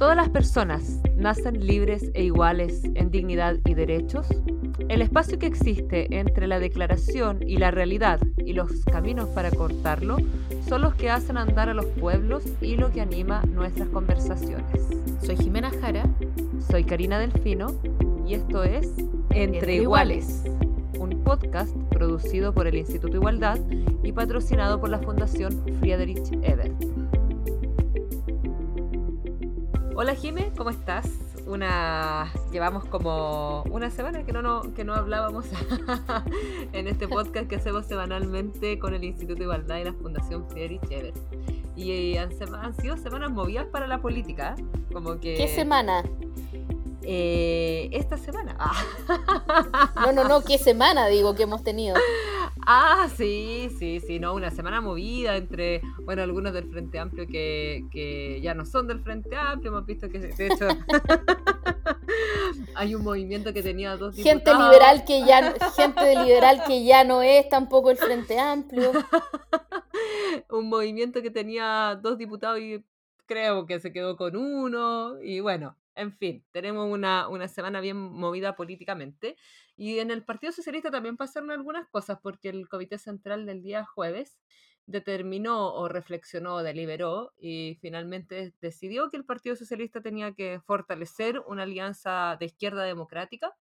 Todas las personas nacen libres e iguales en dignidad y derechos. El espacio que existe entre la declaración y la realidad y los caminos para cortarlo son los que hacen andar a los pueblos y lo que anima nuestras conversaciones. Soy Jimena Jara. Soy Karina Delfino y esto es Entre, Iguales, un podcast producido por el Instituto Igualdad y patrocinado por la Fundación Friedrich Ebert. Hola Jime, ¿cómo estás? Una llevamos como una semana que no, no que no hablábamos en este podcast que hacemos semanalmente con el Instituto Igualdad y la Fundación Friedrich Ebert. Y han, han sido semanas movidas para la política, como que ¿Qué semana? Eh, esta semana. No, no, no, ¿qué semana digo que hemos tenido? Ah, sí, sí, sí, no, una semana movida entre, bueno, algunos del Frente Amplio que, que ya no son del Frente Amplio, hemos visto que, de hecho, hay un movimiento que tenía dos diputados. Gente liberal que ya, gente liberal que ya no es tampoco el Frente Amplio. un movimiento que tenía dos diputados y creo que se quedó con uno, y bueno, en fin, tenemos una, una, semana bien movida políticamente. Y en el Partido Socialista también pasaron algunas cosas, porque el Comité Central del día jueves determinó o reflexionó deliberó y finalmente decidió que el Partido Socialista tenía que fortalecer una alianza de izquierda democrática,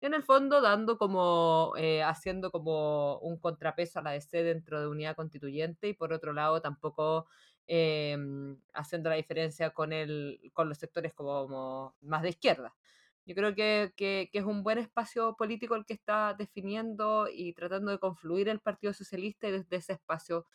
en el fondo dando como, eh, haciendo como un contrapeso a la DC dentro de unidad constituyente y por otro lado tampoco Em, haciendo la diferencia con, el, con los sectores como más de izquierda. Yo creo que, que, es un buen espacio político el que está definiendo y tratando de confluir el Partido Socialista y desde ese espacio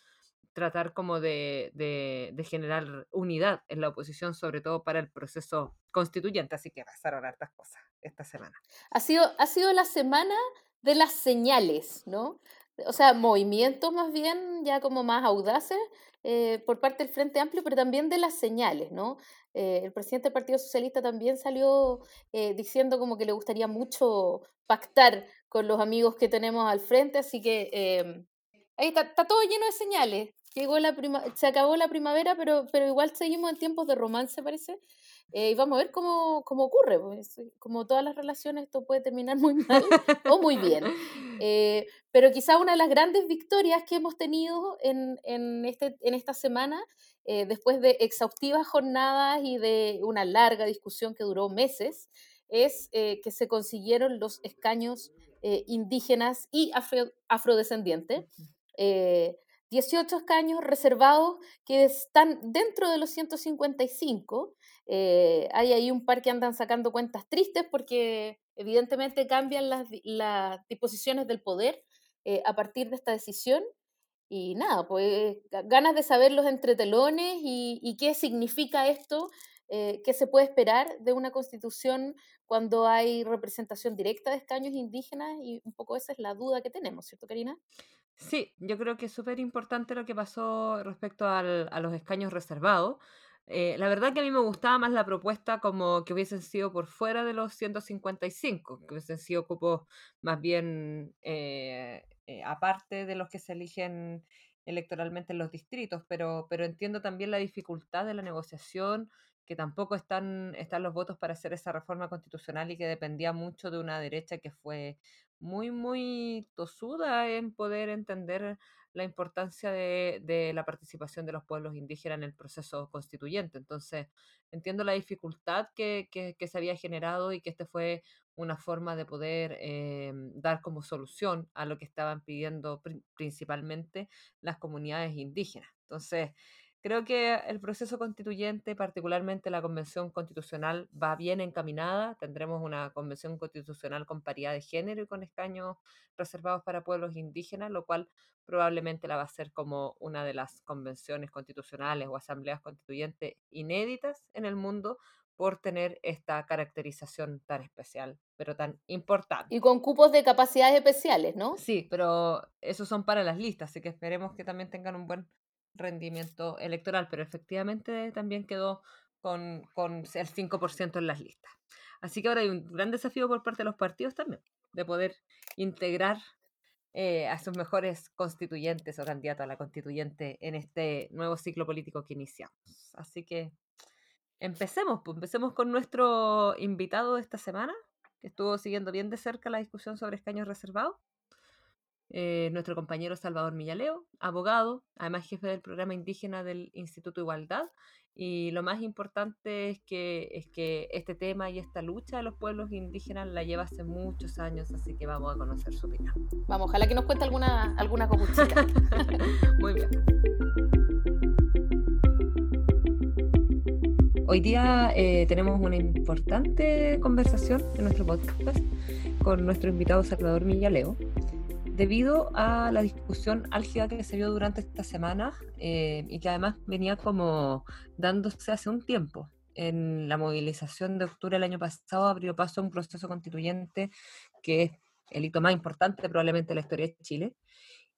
tratar como de, de, de, generar unidad en la oposición, sobre todo para el proceso constituyente. Así que pasaron hartas cosas esta semana. Ha sido, ha sido la semana de las señales, ¿no? O sea, movimientos más bien ya como más audaces eh, por parte del Frente Amplio, pero también de las señales, ¿no? Eh, el presidente del Partido Socialista también salió eh, diciendo como que le gustaría mucho pactar con los amigos que tenemos al frente, así que em, ahí está, está, todo lleno de señales. Llegó la se acabó la primavera, pero, pero igual seguimos en tiempos de romance, parece. Y vamos a ver cómo, cómo ocurre. Pues, como todas las relaciones, esto puede terminar muy mal o muy bien. pero quizá una de las grandes victorias que hemos tenido en, en, este, en esta semana, después de exhaustivas jornadas y de una larga discusión que duró meses, es que se consiguieron los escaños indígenas y afro, afrodescendientes. 18 escaños reservados que están dentro de los 155. Eh, hay ahí un par que andan sacando cuentas tristes porque evidentemente cambian las, disposiciones del poder eh, a partir de esta decisión. Y nada, pues ganas de saber los entretelones y, y qué significa esto, eh, qué se puede esperar de una constitución cuando hay representación directa de escaños indígenas y un poco esa es la duda que tenemos, ¿cierto, Karina? Sí, yo creo que es súper importante lo que pasó respecto al, a los escaños reservados. Eh, la verdad que a mí me gustaba más la propuesta como que hubiesen sido por fuera de los 155, que hubiesen sido cupos más bien eh, eh, aparte de los que se eligen electoralmente en los distritos, pero, pero entiendo también la dificultad de la negociación, que tampoco están, están los votos para hacer esa reforma constitucional y que dependía mucho de una derecha que fue muy, muy tosuda en poder entender la importancia de, de, la participación de los pueblos indígenas en el proceso constituyente. Entonces, entiendo la dificultad que, que, se había generado y que este fue una forma de poder eh, dar como solución a lo que estaban pidiendo principalmente las comunidades indígenas. Entonces, Creo que el proceso constituyente, particularmente la convención constitucional, va bien encaminada. Tendremos una convención constitucional con paridad de género y con escaños reservados para pueblos indígenas, lo cual probablemente la va a ser como una de las convenciones constitucionales o asambleas constituyentes inéditas en el mundo por tener esta caracterización tan especial, pero tan importante. Y con cupos de capacidades especiales, ¿no? Sí, pero esos son para las listas, así que esperemos que también tengan un buen rendimiento electoral, pero efectivamente también quedó con, con el 5% en las listas. Así que ahora hay un gran desafío por parte de los partidos también, de poder integrar eh, a sus mejores constituyentes o candidatos a la constituyente en este nuevo ciclo político que iniciamos. Así que Empecemos, pues empecemos con nuestro invitado de esta semana, que estuvo siguiendo bien de cerca la discusión sobre escaños reservados. Eh, nuestro compañero Salvador Millaleo, abogado, además jefe del programa indígena del Instituto Igualdad. Y lo más importante es que, es que este tema y esta lucha de los pueblos indígenas la lleva hace muchos años, así que vamos a conocer su opinión. Vamos, ojalá que nos cuente alguna, alguna Muy bien. Hoy día eh, tenemos una importante conversación en nuestro podcast con nuestro invitado Salvador Millaleo, debido a la discusión álgida que se vio durante esta semana eh, y que además venía como dándose hace un tiempo. En la movilización de octubre del año pasado abrió paso a un proceso constituyente que es el hito más importante probablemente de la historia de Chile.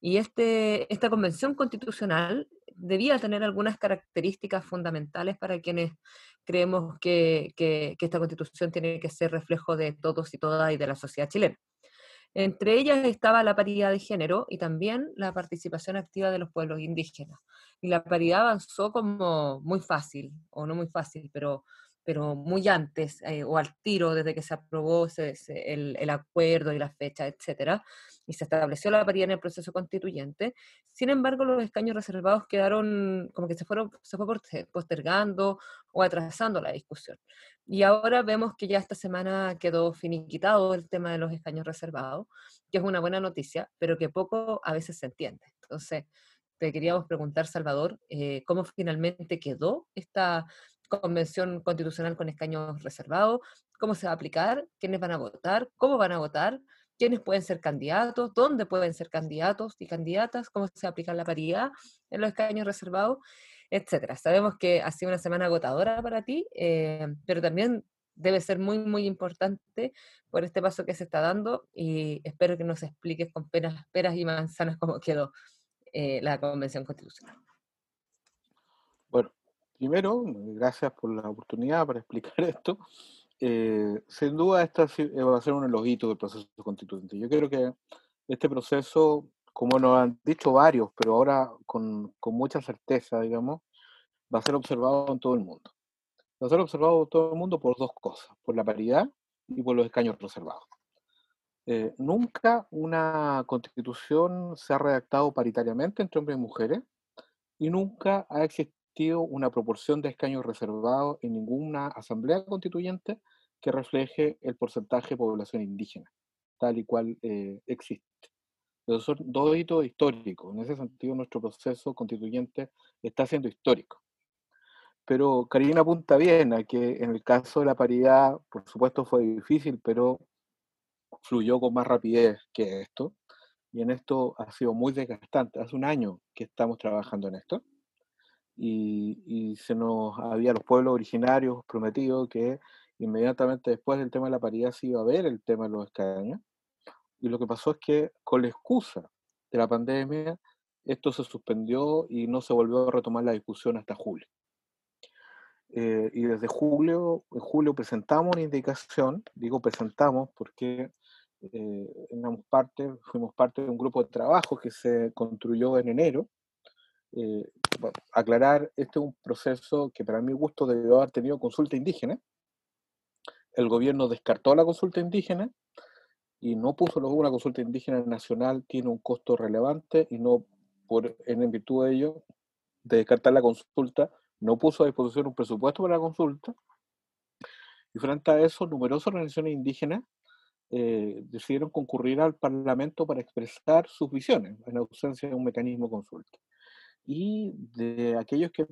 Y este, esta convención constitucional debía tener algunas características fundamentales para quienes creemos que, que, esta constitución tiene que ser reflejo de todos y todas y de la sociedad chilena. Entre ellas estaba la paridad de género y también la participación activa de los pueblos indígenas. Y la paridad avanzó como muy fácil, o no muy fácil, pero pero muy antes eh, o al tiro desde que se aprobó el, el, acuerdo y la fecha, etcétera, y se estableció la paridad en el proceso constituyente. Sin embargo, los escaños reservados quedaron como que se fueron se fue postergando o atrasando la discusión. Y ahora vemos que ya esta semana quedó finiquitado el tema de los escaños reservados, que es una buena noticia, pero que poco a veces se entiende. Entonces, te queríamos preguntar, Salvador, eh, cómo finalmente quedó esta convención constitucional con escaños reservados, cómo se va a aplicar, quiénes van a votar, cómo van a votar, quiénes pueden ser candidatos, dónde pueden ser candidatos y candidatas, cómo se aplica la paridad en los escaños reservados, etcétera. Sabemos que ha sido una semana agotadora para ti, eh, pero también debe ser muy, muy importante por este paso que se está dando y espero que nos expliques con peras, peras y manzanas cómo quedó eh, la Convención Constitucional. Bueno, Primero, gracias por la oportunidad para explicar esto. Eh, sin duda, esta va a ser uno de los hitos del proceso constituyente. Yo creo que este proceso, como nos han dicho varios, pero ahora con, con, mucha certeza, digamos, va a ser observado en todo el mundo. Va a ser observado en todo el mundo por dos cosas, por la paridad y por los escaños reservados. Eh, nunca una constitución se ha redactado paritariamente entre hombres y mujeres y nunca ha existido una proporción de escaños reservados en ninguna asamblea constituyente que refleje el porcentaje de población indígena, tal y cual eh, existe. Esos son dos hitos históricos. En ese sentido, nuestro proceso constituyente está siendo histórico. Pero Karina apunta bien a que en el caso de la paridad, por supuesto fue difícil, pero fluyó con más rapidez que esto. Y en esto ha sido muy desgastante. Hace un año que estamos trabajando en esto y, se nos había los pueblos originarios prometido que inmediatamente después del tema de la paridad se iba a ver el tema de los escaños. Y lo que pasó es que con la excusa de la pandemia, esto se suspendió y no se volvió a retomar la discusión hasta julio. Eh, y desde julio, en julio presentamos una indicación, digo presentamos porque eh, parte, fuimos parte de un grupo de trabajo que se construyó en enero, eh, aclarar, este es un proceso que para mi gusto debió haber tenido consulta indígena. El gobierno descartó la consulta indígena y no puso luego una consulta indígena nacional, tiene un costo relevante y no, por, en virtud de ello, de descartar la consulta, no puso a disposición un presupuesto para la consulta. Y frente a eso, numerosas organizaciones indígenas eh, decidieron concurrir al Parlamento para expresar sus visiones, en ausencia de un mecanismo de consulta y de aquellos que,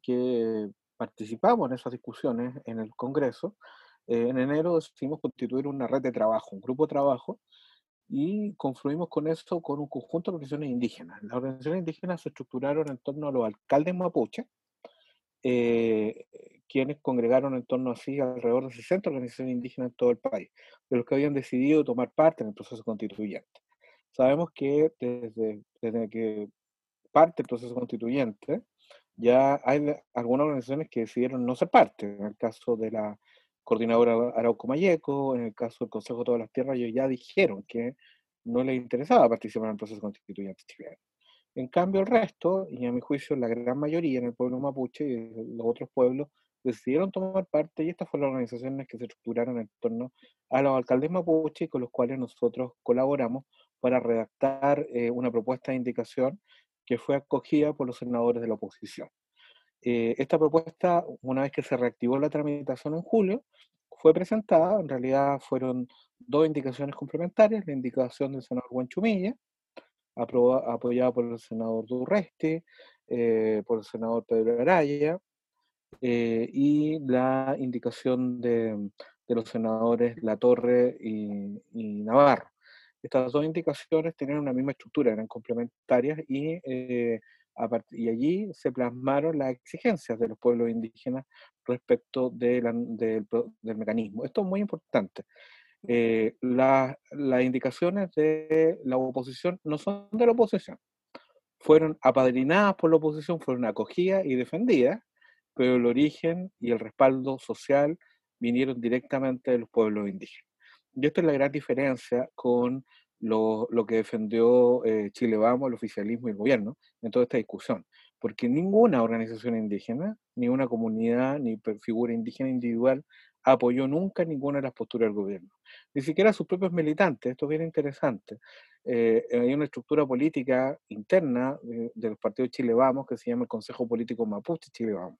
que participamos en esas discusiones en el Congreso, eh, en enero decidimos constituir una red de trabajo, un grupo de trabajo, y confluimos con eso con un conjunto de organizaciones indígenas. Las organizaciones indígenas se estructuraron en torno a los alcaldes mapuche, eh, quienes congregaron en torno a sí alrededor de 60 organizaciones indígenas en todo el país, de los que habían decidido tomar parte en el proceso constituyente. Sabemos que desde, desde que parte del proceso constituyente, ya hay algunas organizaciones que decidieron no ser parte. En el caso de la coordinadora Arauco Mayeco, en el caso del Consejo de Todas las Tierras, ellos ya dijeron que no les interesaba participar en el proceso constituyente chileno. En cambio, el resto, y a mi juicio la gran mayoría en el pueblo mapuche y los otros pueblos, decidieron tomar parte y estas fueron las organizaciones que se estructuraron en torno a los alcaldes mapuche con los cuales nosotros colaboramos para redactar eh, una propuesta de indicación que fue acogida por los senadores de la oposición. Eh, esta propuesta, una vez que se reactivó la tramitación en julio, fue presentada, en realidad fueron dos indicaciones complementarias, la indicación del senador Guanchumilla, apoyada por el senador Durreste, eh, por el senador Pedro Araya, eh, y la indicación de, los senadores La Torre y, Navarro. Estas dos indicaciones tenían una misma estructura, eran complementarias y, eh, y allí se plasmaron las exigencias de los pueblos indígenas respecto del mecanismo. Esto es muy importante. Eh, las indicaciones de la oposición no son de la oposición. Fueron apadrinadas por la oposición, fueron acogidas y defendidas, pero el origen y el respaldo social vinieron directamente de los pueblos indígenas. Y esta es la gran diferencia con lo, que defendió eh, Chile Vamos, el oficialismo y el gobierno en toda esta discusión. Porque ninguna organización indígena, ni una comunidad, ni figura indígena individual apoyó nunca ninguna de las posturas del gobierno. Ni siquiera sus propios militantes, esto es bien interesante. Eh, hay una estructura política interna de, los partidos Chile Vamos que se llama el Consejo Político Mapuche Chile Vamos.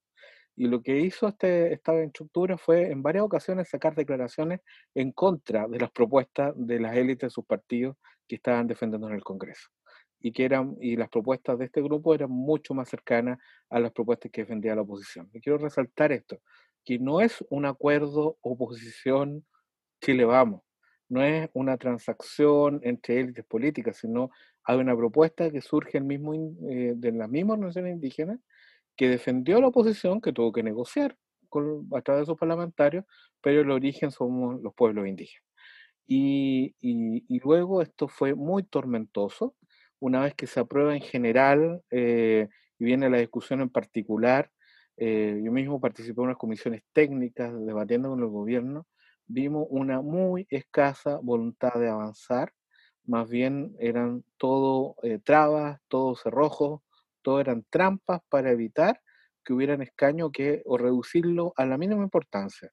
Y lo que hizo este, esta estructura fue en varias ocasiones sacar declaraciones en contra de las propuestas de las élites de sus partidos que estaban defendiendo en el Congreso. Y, que eran, y las propuestas de este grupo eran mucho más cercanas a las propuestas que defendía la oposición. Y quiero resaltar esto que no es un acuerdo oposición Chile Vamos, no es una transacción entre élites políticas, sino hay una propuesta que surge el mismo, eh, de las mismas organizaciones indígenas que defendió la oposición, que tuvo que negociar con, a través de sus parlamentarios, pero el origen somos los pueblos indígenas. Y, y, luego esto fue muy tormentoso, una vez que se aprueba en general eh, y viene la discusión en particular, eh, yo mismo participé en unas comisiones técnicas debatiendo con el gobierno, vimos una muy escasa voluntad de avanzar, más bien eran todo eh, trabas, todo cerrojos, todo eran trampas para evitar que hubieran escaño que, o reducirlo a la mínima importancia.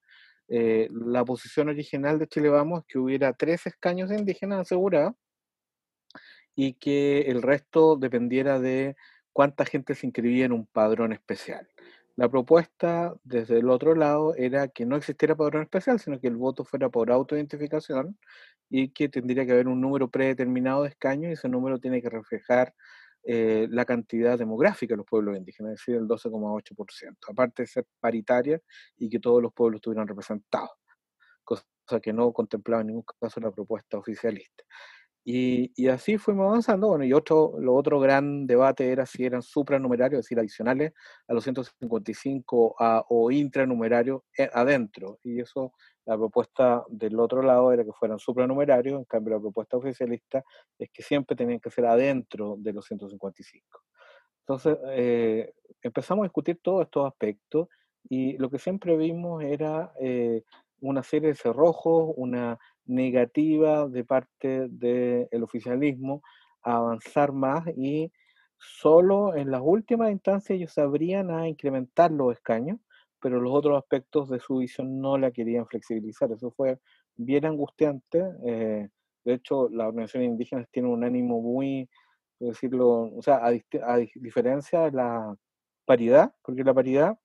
Eh, la posición original de Chile Vamos es que hubiera tres escaños indígenas asegurados y que el resto dependiera de cuánta gente se inscribía en un padrón especial. La propuesta desde el otro lado era que no existiera padrón especial, sino que el voto fuera por autoidentificación y que tendría que haber un número predeterminado de escaños y ese número tiene que reflejar eh, la cantidad demográfica de los pueblos indígenas, es decir, el 12,8%, aparte de ser paritaria y que todos los pueblos estuvieran representados, cosa que no contemplaba en ningún caso la propuesta oficialista. Y, así fuimos avanzando. Bueno, y otro, lo otro gran debate era si eran supranumerarios, es decir, adicionales a los 155 o intranumerarios eh, adentro. Y eso, la propuesta del otro lado era que fueran supranumerarios, en cambio la propuesta oficialista es que siempre tenían que ser adentro de los 155. Entonces, eh, empezamos a discutir todos estos aspectos y lo que siempre vimos era eh, una serie de cerrojos, una negativa de parte del oficialismo a avanzar más y solo en las últimas instancias ellos sabrían a incrementar los escaños, pero los otros aspectos de su visión no la querían flexibilizar. Eso fue bien angustiante. Eh, de hecho, las organizaciones indígenas tienen un ánimo muy, decirlo, o sea, a, a diferencia de la paridad, porque la paridad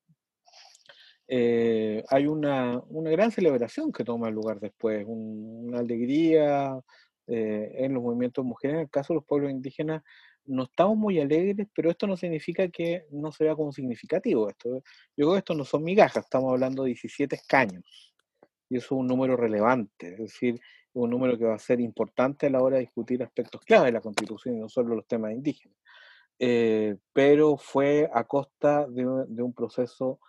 eh, hay una, una, gran celebración que toma lugar después, una alegría eh, en los movimientos mujeres. En el caso de los pueblos indígenas, no estamos muy alegres, pero esto no significa que no se vea como significativo. Esto, yo creo que esto no son migajas, estamos hablando de 17 escaños, y eso es un número relevante, es decir, un número que va a ser importante a la hora de discutir aspectos clave de la Constitución y no solo los temas indígenas. Eh, pero fue a costa de, de un proceso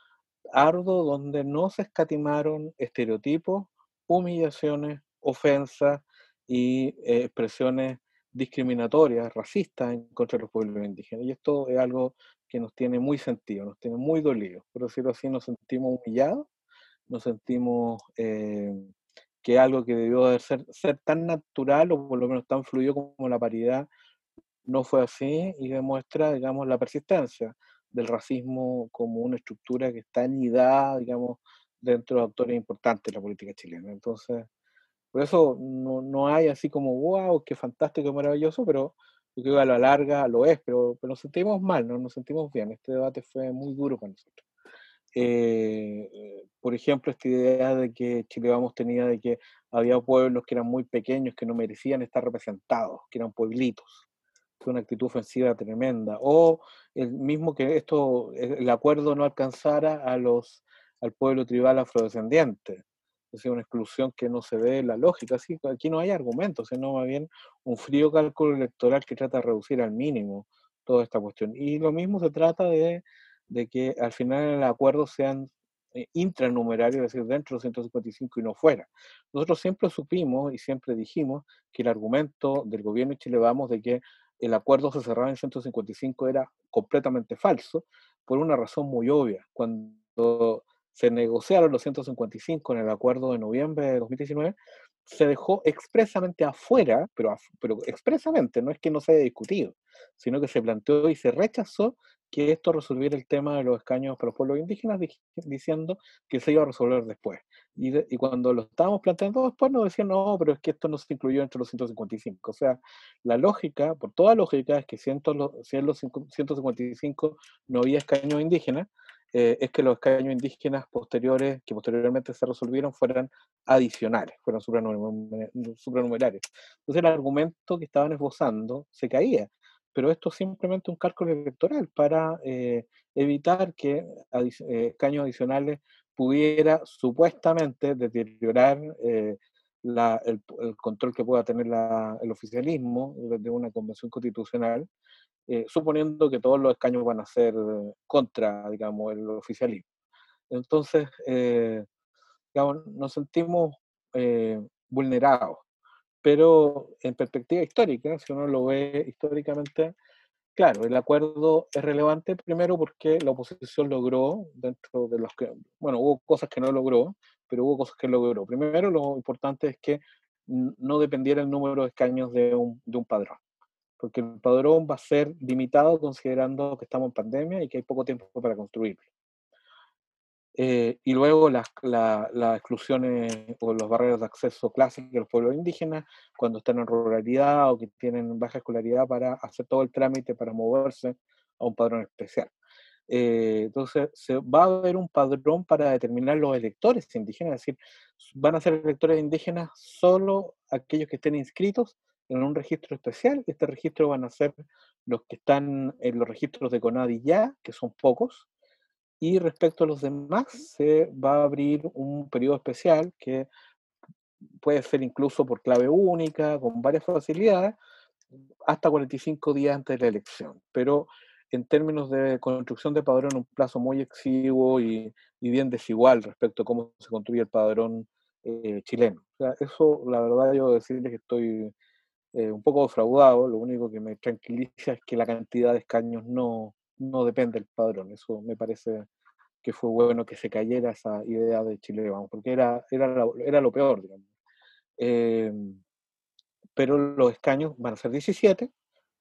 arduo donde no se escatimaron estereotipos, humillaciones, ofensas y eh, expresiones discriminatorias, racistas en contra de los pueblos indígenas. Y esto es algo que nos tiene muy sentido, nos tiene muy dolidos. Por decirlo así, nos sentimos humillados, nos sentimos eh, que algo que debió de ser, ser tan natural o por lo menos tan fluido como la paridad no fue así y demuestra, digamos, la persistencia del racismo como una estructura que está anidada, digamos, dentro de actores importantes de la política chilena. Entonces, por eso no, no hay así como, wow, qué fantástico, qué maravilloso, pero yo creo que a la larga lo es, pero, pero nos sentimos mal, no nos sentimos bien. Este debate fue muy duro para nosotros. Eh, por ejemplo, esta idea de que Chile Vamos tenía de que había pueblos que eran muy pequeños, que no merecían estar representados, que eran pueblitos. Fue una actitud ofensiva tremenda. O el mismo que esto, el acuerdo no alcanzara a los, al pueblo tribal afrodescendiente. Es decir, una exclusión que no se ve la lógica. Así, aquí no hay argumentos, sino más bien un frío cálculo electoral que trata de reducir al mínimo toda esta cuestión. Y lo mismo se trata de de que al final el acuerdo sean eh, intranumerarios, es decir, dentro de 155 y no fuera. Nosotros siempre supimos y siempre dijimos que el argumento del gobierno de Chile Vamos de que el acuerdo se cerraba en 155 era completamente falso, por una razón muy obvia. Cuando se negociaron los 155 en el acuerdo de noviembre de 2019, se dejó expresamente afuera, pero, pero expresamente, no es que no se haya discutido, sino que se planteó y se rechazó que esto resolviera el tema de los escaños para los pueblos indígenas, diciendo que se iba a resolver después. Y, y, cuando lo estábamos planteando después nos decían, no, pero es que esto no se incluyó entre los 155. O sea, la lógica, por toda lógica, es que si en los 155 no había escaños indígenas, eh, es que los escaños indígenas posteriores, que posteriormente se resolvieron, fueran adicionales, fueran supranumerarios. Entonces el argumento que estaban esbozando se caía pero esto es simplemente un cálculo electoral para eh, evitar que eh, escaños adicionales pudiera supuestamente deteriorar el, control que pueda tener el oficialismo de una convención constitucional, suponiendo que todos los escaños van a ser contra, digamos, el oficialismo. Entonces, digamos, nos sentimos vulnerados pero en perspectiva histórica, si uno lo ve históricamente, claro, el acuerdo es relevante primero porque la oposición logró, dentro de los que, bueno, hubo cosas que no logró, pero hubo cosas que logró. Primero, lo importante es que no dependiera el número de escaños de un, de un padrón, porque el padrón va a ser limitado considerando que estamos en pandemia y que hay poco tiempo para construirlo. Eh, y luego las, exclusiones o los barreras de acceso clásicos de los pueblos indígenas, cuando están en ruralidad o que tienen baja escolaridad para hacer todo el trámite para moverse a un padrón especial. Eh, entonces, se va a haber un padrón para determinar los electores indígenas, es decir, van a ser electores indígenas solo aquellos que estén inscritos en un registro especial. Este registro van a ser los que están en los registros de CONADI ya, que son pocos, y respecto a los demás, se va a abrir un periodo especial que puede ser incluso por clave única, con varias facilidades, hasta 45 días antes de la elección. Pero en términos de construcción de padrón, un plazo muy exiguo y, bien desigual respecto a cómo se construye el padrón eh, chileno. O sea, eso, la verdad, yo decirles que estoy eh, un poco defraudado. Lo único que me tranquiliza es que la cantidad de escaños no, no depende del padrón. Eso me parece que fue bueno que se cayera esa idea de Chile, vamos, porque era, era, era lo peor, digamos. Em, pero los escaños van a ser 17,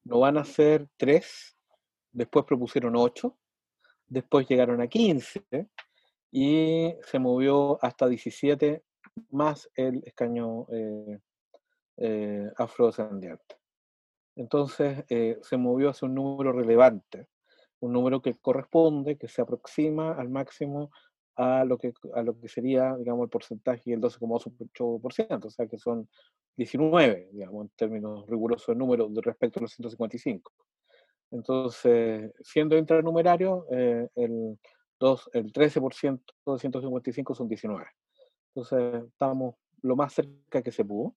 no van a ser 3, después propusieron 8, después llegaron a 15 y se movió hasta 17 más el escaño eh, eh, afrodescendiente. Entonces eh, se movió hacia un número relevante un número que corresponde, que se aproxima al máximo a lo que, a lo que sería, digamos, el porcentaje el 12,8%, o sea que son 19, digamos, en términos rigurosos de número respecto a los 155. Entonces, siendo intranumerario, eh, el, 2, el 13% de 155 son 19. Entonces, estamos lo más cerca que se pudo.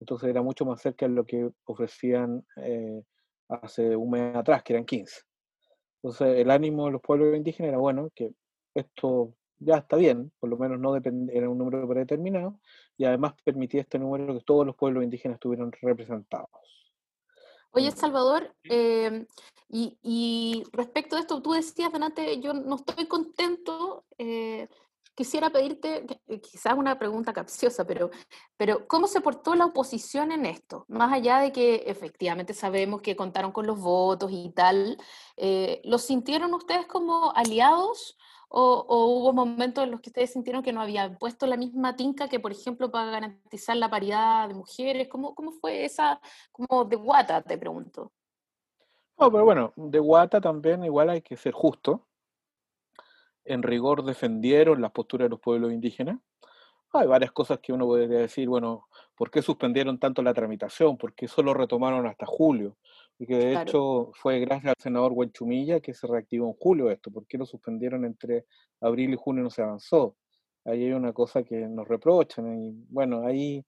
Entonces, era mucho más cerca de lo que ofrecían eh, hace un mes atrás, que eran 15. Entonces el ánimo de los pueblos indígenas era, bueno, que esto ya está bien, por lo menos no depende, era un número predeterminado, y además permitía este número que todos los pueblos indígenas estuvieran representados. Oye, Salvador, em, y, respecto a esto, tú decías delante, yo no estoy contento eh, quisiera pedirte, quizás una pregunta capciosa, pero, pero ¿cómo se portó la oposición en esto? Más allá de que efectivamente sabemos que contaron con los votos y tal, eh, ¿los sintieron ustedes como aliados? O, hubo momentos en los que ustedes sintieron que no habían puesto la misma tinca que, por ejemplo, para garantizar la paridad de mujeres? ¿Cómo, cómo fue esa, como de guata, te pregunto? No, pero bueno, de guata también igual hay que ser justo. En rigor defendieron las posturas de los pueblos indígenas. Hay varias cosas que uno podría decir, bueno, ¿por qué suspendieron tanto la tramitación? ¿Por qué solo retomaron hasta julio? Y que de hecho fue gracias al senador Huenchumilla que se reactivó en julio esto. ¿Por qué lo suspendieron entre abril y junio y no se avanzó? Ahí hay una cosa que nos reprochan. Y bueno, ahí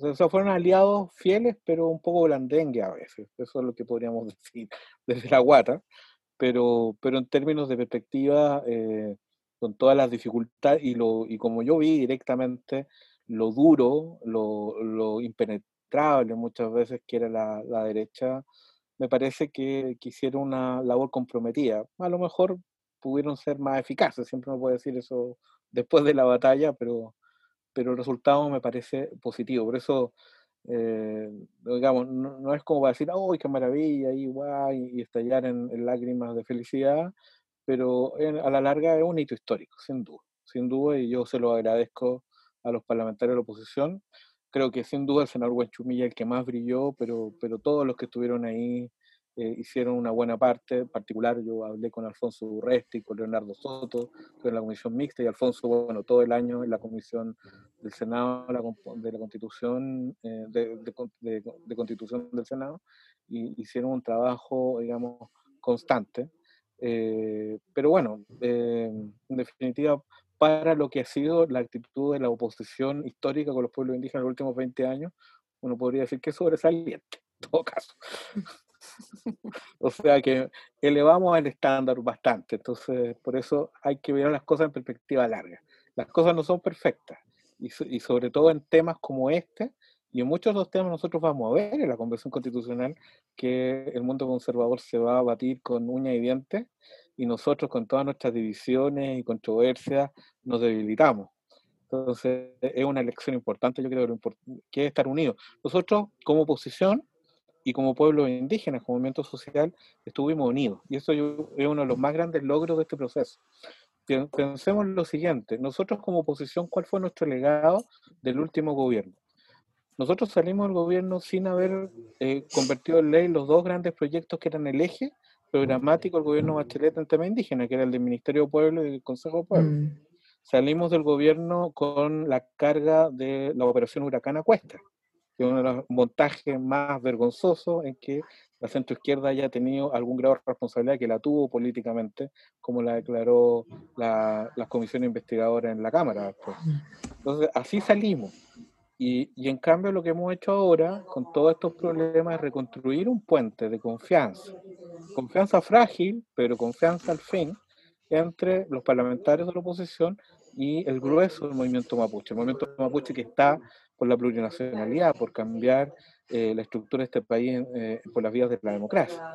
o sea, fueron aliados fieles, pero un poco blandengue a veces. Eso es lo que podríamos decir desde la guata. Pero, pero en términos de perspectiva, eh, con todas las dificultades y, lo, y como yo vi directamente lo duro, lo, lo impenetrable muchas veces que era la, la derecha, me parece que, hicieron una labor comprometida. A lo mejor pudieron ser más eficaces, siempre uno puede decir eso después de la batalla, pero, pero el resultado me parece positivo. Por eso, eh, digamos, no, es como para decir, ¡ay, qué maravilla! Y, guay, y estallar en, lágrimas de felicidad, pero a la larga es un hito histórico, sin duda, sin duda, y yo se lo agradezco a los parlamentarios de la oposición creo que sin duda el senador Huenchumilla el que más brilló, pero, pero todos los que estuvieron ahí eh, hicieron una buena parte. En particular, yo hablé con Alfonso Urresti, con Leonardo Soto, con la comisión mixta, y Alfonso, bueno, todo el año en la comisión del Senado de la Constitución, eh, de, de, Constitución del Senado, y hicieron un trabajo, digamos, constante. Eh, pero bueno, en definitiva, para lo que ha sido la actitud de la oposición histórica con los pueblos indígenas en los últimos 20 años, uno podría decir que es sobresaliente, en todo caso. o sea que elevamos el estándar bastante, entonces por eso hay que ver las cosas en perspectiva larga. Las cosas no son perfectas y, y sobre todo en temas como este, y en muchos de los temas nosotros vamos a ver en la Convención Constitucional que el mundo conservador se va a batir con uña y dientes y nosotros con todas nuestras divisiones y controversias nos debilitamos. Entonces es una elección importante, yo creo que es estar unidos. Nosotros como oposición y como pueblo indígena, como movimiento social, estuvimos unidos. Y eso es uno de los más grandes logros de este proceso. Pensemos lo siguiente, nosotros como oposición, ¿cuál fue nuestro legado del último gobierno? Nosotros salimos del gobierno sin haber eh, convertido en ley los dos grandes proyectos que eran el eje programático del gobierno Bachelet en tema indígena, que era el del Ministerio de Pueblo y el Consejo de Pueblo. Mm. Salimos del gobierno con la carga de la operación Huracán a Cuesta, que es uno de los montajes más vergonzosos en que la centroizquierda haya tenido algún grado de responsabilidad que la tuvo políticamente, como la declaró la, las comisiones investigadoras en la Cámara. Mm. Entonces, así salimos. Y, y, en cambio lo que hemos hecho ahora, con todos estos problemas, es reconstruir un puente de confianza. Confianza frágil, pero confianza al fin, entre los parlamentarios de la oposición y el grueso del movimiento mapuche. El movimiento mapuche que está por la plurinacionalidad, por cambiar eh, la estructura de este país eh, por las vías de la democracia.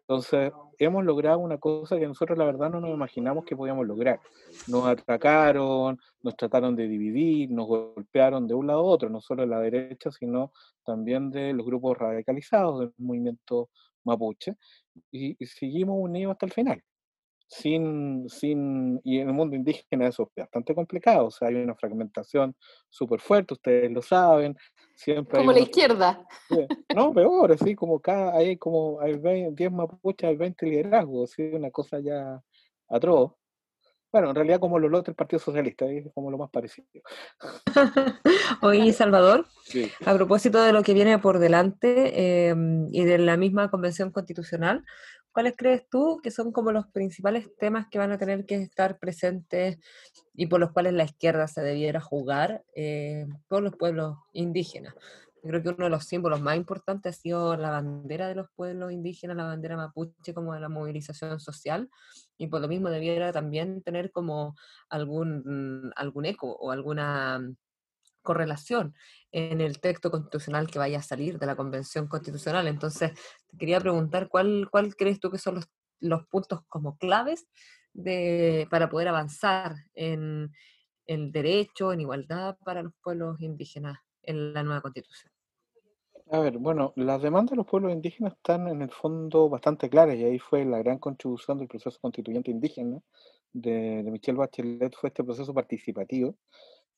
Entonces, hemos logrado una cosa que nosotros la verdad no nos imaginamos que podíamos lograr. Nos atacaron, nos trataron de dividir, nos golpearon de un lado a otro, no solo de la derecha, sino también de los grupos radicalizados del movimiento mapuche, y seguimos unidos hasta el final sin, sin, y en el mundo indígena eso es bastante complicado, o sea, hay una fragmentación súper fuerte, ustedes lo saben, siempre Como la izquierda. No, peor, así como cada, hay como, hay 10 mapuches, hay 20 liderazgos, así una cosa ya atroz. Bueno, en realidad como lo otro el Partido Socialista, es como lo más parecido. Oye, Salvador, a propósito de lo que viene por delante em, y de la misma convención constitucional, ¿cuáles crees tú que son como los principales temas que van a tener que estar presentes y por los cuales la izquierda se debiera jugar eh, por los pueblos indígenas? creo que uno de los símbolos más importantes ha sido la bandera de los pueblos indígenas, la bandera mapuche como de la movilización social, y por lo mismo debiera también tener como algún, algún eco o alguna correlación en el texto constitucional que vaya a salir de la Convención Constitucional. Entonces, te quería preguntar cuál, cuál crees tú que son los, los puntos como claves de, para poder avanzar en, el derecho en igualdad para los pueblos indígenas en la nueva constitución? A ver, bueno, las demandas de los pueblos indígenas están en el fondo bastante claras y ahí fue la gran contribución del proceso constituyente indígena de, de Michelle Bachelet, fue este proceso participativo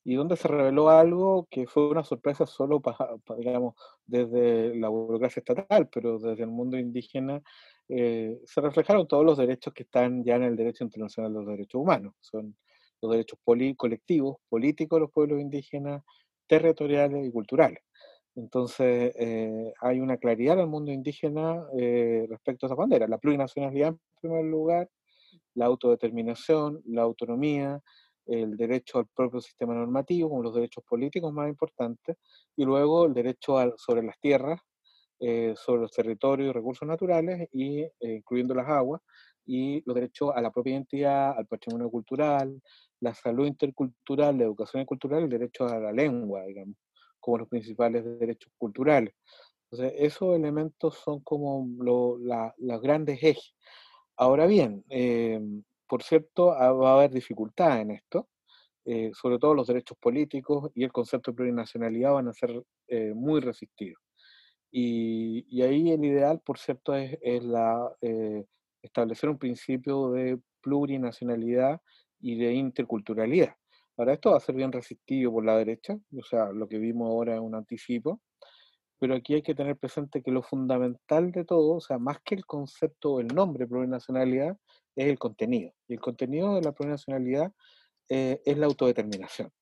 y donde se reveló algo que fue una sorpresa solo para, digamos, desde la burocracia estatal, pero desde el mundo indígena eh, se reflejaron todos los derechos que están ya en el derecho internacional de los derechos humanos. Son los derechos colectivos, políticos de los pueblos indígenas, territoriales y culturales. Entonces, eh, hay una claridad en el mundo indígena eh, respecto a esa bandera, la plurinacionalidad en primer lugar, la autodeterminación, la autonomía, el derecho al propio sistema normativo, como los derechos políticos más importantes, y luego el derecho sobre las tierras, eh, sobre los territorios y recursos naturales, y, incluyendo las aguas, y los derechos a la propia identidad, al patrimonio cultural, la salud intercultural, la educación cultural el derecho a la lengua, digamos como los principales derechos culturales. Entonces, esos elementos son como los grandes ejes. Ahora bien, eh, por cierto, va a haber dificultad en esto, eh, sobre todo los derechos políticos y el concepto de plurinacionalidad van a ser eh, muy resistidos. Y, ahí el ideal, por cierto, es, la, establecer un principio de plurinacionalidad y de interculturalidad. Ahora, esto va a ser bien resistido por la derecha, o sea, lo que vimos ahora es un anticipo, pero aquí hay que tener presente que lo fundamental de todo, o sea, más que el concepto o el nombre plurinacionalidad, es el contenido. Y el contenido de la plurinacionalidad eh, es la autodeterminación.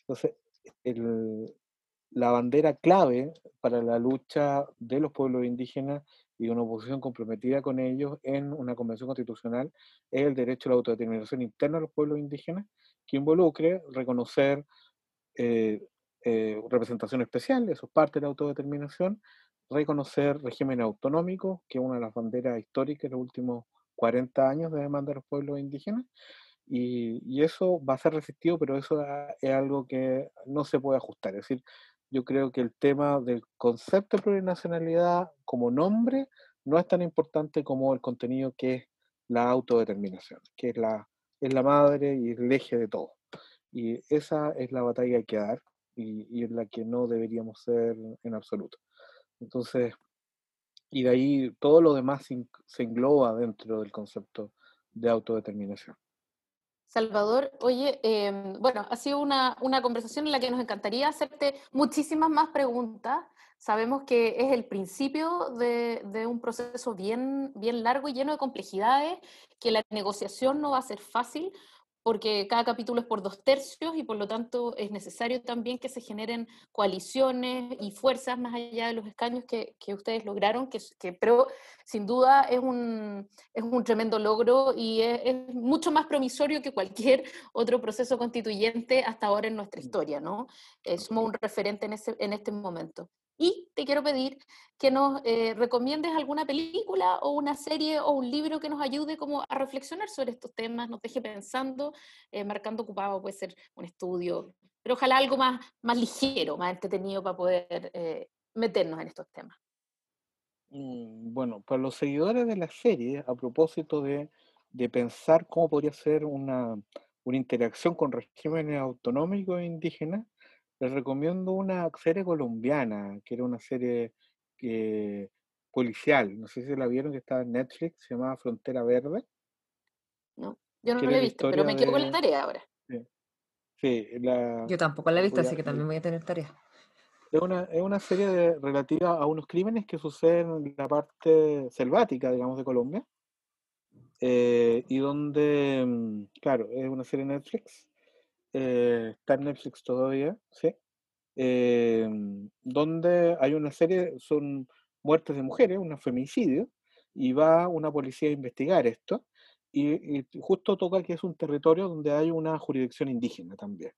Entonces, la bandera clave para la lucha de los pueblos indígenas y una oposición comprometida con ellos en una convención constitucional es el derecho a la autodeterminación interna de los pueblos indígenas que involucre reconocer eh, eh, representación especial, eso es parte de la autodeterminación, reconocer régimen autonómico, que es una de las banderas históricas de los últimos 40 años de demanda de los pueblos indígenas, y, y, eso va a ser resistido, pero eso es algo que no se puede ajustar. Es decir, yo creo que el tema del concepto de plurinacionalidad como nombre no es tan importante como el contenido que es la autodeterminación, que es la es la madre y el eje de todo. Y esa es la batalla que hay que dar y, y la que no deberíamos ser en absoluto. Entonces, y de ahí todo lo demás se engloba dentro del concepto de autodeterminación. Salvador, oye, em, bueno, ha sido una, una, conversación en la que nos encantaría hacerte muchísimas más preguntas. Sabemos que es el principio de, de, un proceso bien, bien largo y lleno de complejidades, que la negociación no va a ser fácil, porque cada capítulo es por dos tercios y por lo tanto es necesario también que se generen coaliciones y fuerzas más allá de los escaños que, que ustedes lograron, que, que, pero sin duda es un, es un tremendo logro y es, es, mucho más promisorio que cualquier otro proceso constituyente hasta ahora en nuestra historia, ¿no? Eh, somos un referente en, ese, en este momento. Y te quiero pedir que nos eh, recomiendes alguna película o una serie o un libro que nos ayude como a reflexionar sobre estos temas, nos deje pensando, eh, marcando ocupado, puede ser un estudio, pero ojalá algo más, más ligero, más entretenido para poder eh, meternos en estos temas. Mm, bueno, para los seguidores de la serie, a propósito de, de pensar cómo podría ser una, una interacción con regímenes autonómicos e indígenas, les recomiendo una serie colombiana, que era una serie policial. No sé si la vieron, que estaba en Netflix, se llamaba Frontera Verde. No, yo no la he visto, pero me quedo con la tarea ahora. Sí, sí la, yo tampoco la he visto, así que también voy a tener tarea. Es una, es una serie de, relativa a unos crímenes que suceden en la parte selvática, digamos, de Colombia. Eh, y donde, mm, claro, es una serie de Netflix eh, está en Netflix todavía, ¿sí? Eh, donde hay una serie, son muertes de mujeres, un femicidio, y va una policía a investigar esto, y, y, justo toca que es un territorio donde hay una jurisdicción indígena también.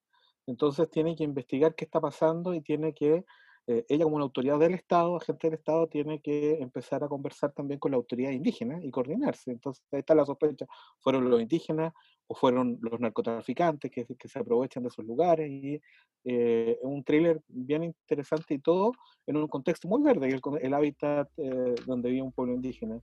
Entonces tiene que investigar qué está pasando y tiene que eh, ella como una autoridad del Estado, agente del Estado, tiene que empezar a conversar también con la autoridad indígena y coordinarse. Entonces ahí está la sospecha, fueron los indígenas o fueron los narcotraficantes que, que se aprovechan de esos lugares. Y eh, un thriller bien interesante y todo en un contexto muy verde, el, el hábitat eh, donde vive un pueblo indígena.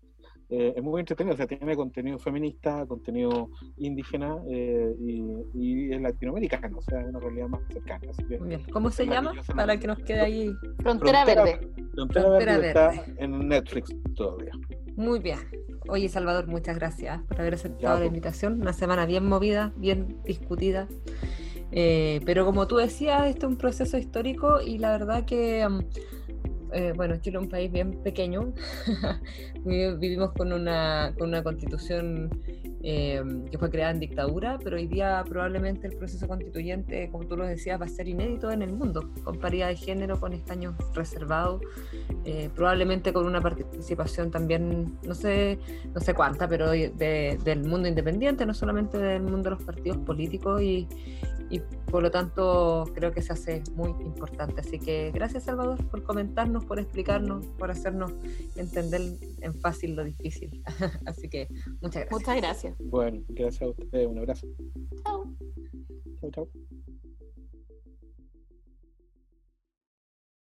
Eh, es muy entretenido, o sea, tiene contenido feminista, contenido indígena y, y, es latinoamericano, o sea, es una realidad más cercana. Así que, ¿Cómo se llama? Para que nos quede ahí. Frontera, Verde. Frontera, Verde, está en Netflix todavía. Muy bien. Oye, Salvador, muchas gracias por haber aceptado la invitación. Una semana bien movida, bien discutida. Eh, pero como tú decías, este es un proceso histórico y la verdad que, mm, eh, bueno, Chile es un país bien pequeño. Vivimos con una, con una constitución Em, que fue creada en dictadura, pero hoy día probablemente el proceso constituyente, como tú lo decías, va a ser inédito en el mundo, con paridad de género, con escaños reservados, eh, probablemente con una participación también, no sé, no sé cuánta, pero del mundo independiente, no solamente del mundo de los partidos políticos y, y por lo tanto creo que se hace muy importante. Así que gracias Salvador por comentarnos, por explicarnos, por hacernos entender en fácil lo difícil. Así que muchas gracias. Muchas gracias. Bueno, gracias a ustedes, un abrazo. Chao. Chao, chao.